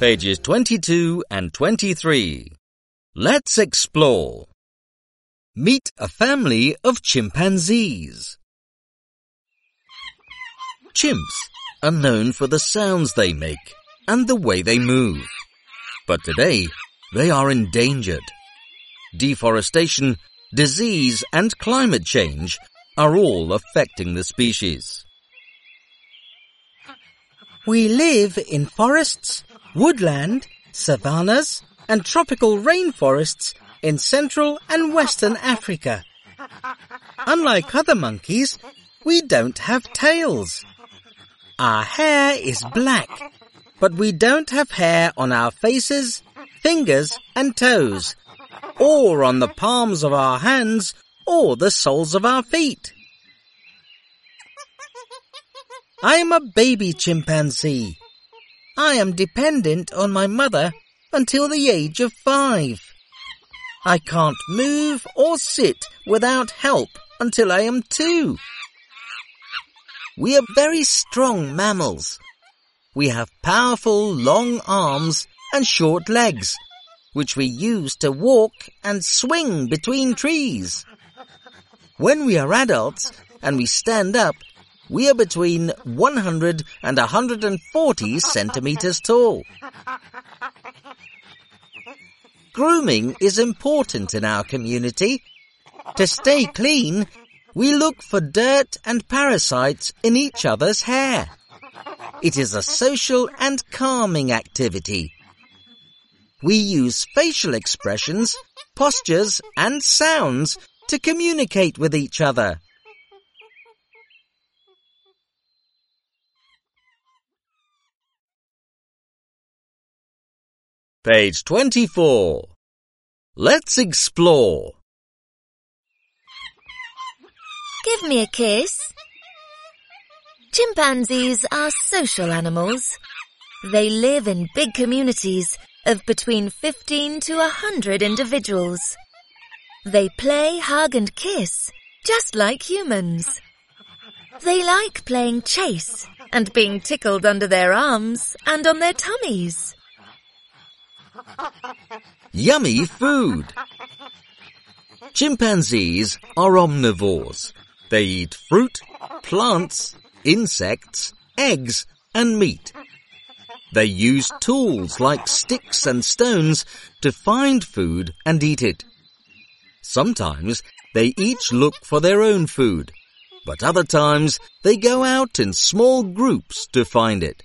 Pages 22 and 23. Let's explore. Meet a family of chimpanzees. Chimps are known for the sounds they make and the way they move. But today, they are endangered. Deforestation, disease and climate change are all affecting the species. We live in forests, woodland, savannas, and tropical rainforests in Central and Western Africa. Unlike other monkeys, we don't have tails. Our hair is black, but we don't have hair on our faces, fingers, and toes, or on the palms of our hands, or the soles of our feet. I am a baby chimpanzee. I am dependent on my mother until the age of five. I can't move or sit without help until I am two. We are very strong mammals. We have powerful long arms and short legs, which we use to walk and swing between trees. When we are adults and we stand up, we are between 100 and 140 centimeters tall. Grooming is important in our community. To stay clean, we look for dirt and parasites in each other's hair. It is a social and calming activity. We use facial expressions, postures and sounds to communicate with each other. Page 24. Let's explore. Give me a kiss. Chimpanzees are social animals. They live in big communities of between 15 to 100 individuals. They play, hug and kiss, just like humans. They like playing chase and being tickled under their arms and on their tummies. Yummy food. Chimpanzees are omnivores. They eat fruit, plants, insects, eggs, and meat. They use tools like sticks and stones to find food and eat it. Sometimes they each look for their own food, but other times they go out in small groups to find it.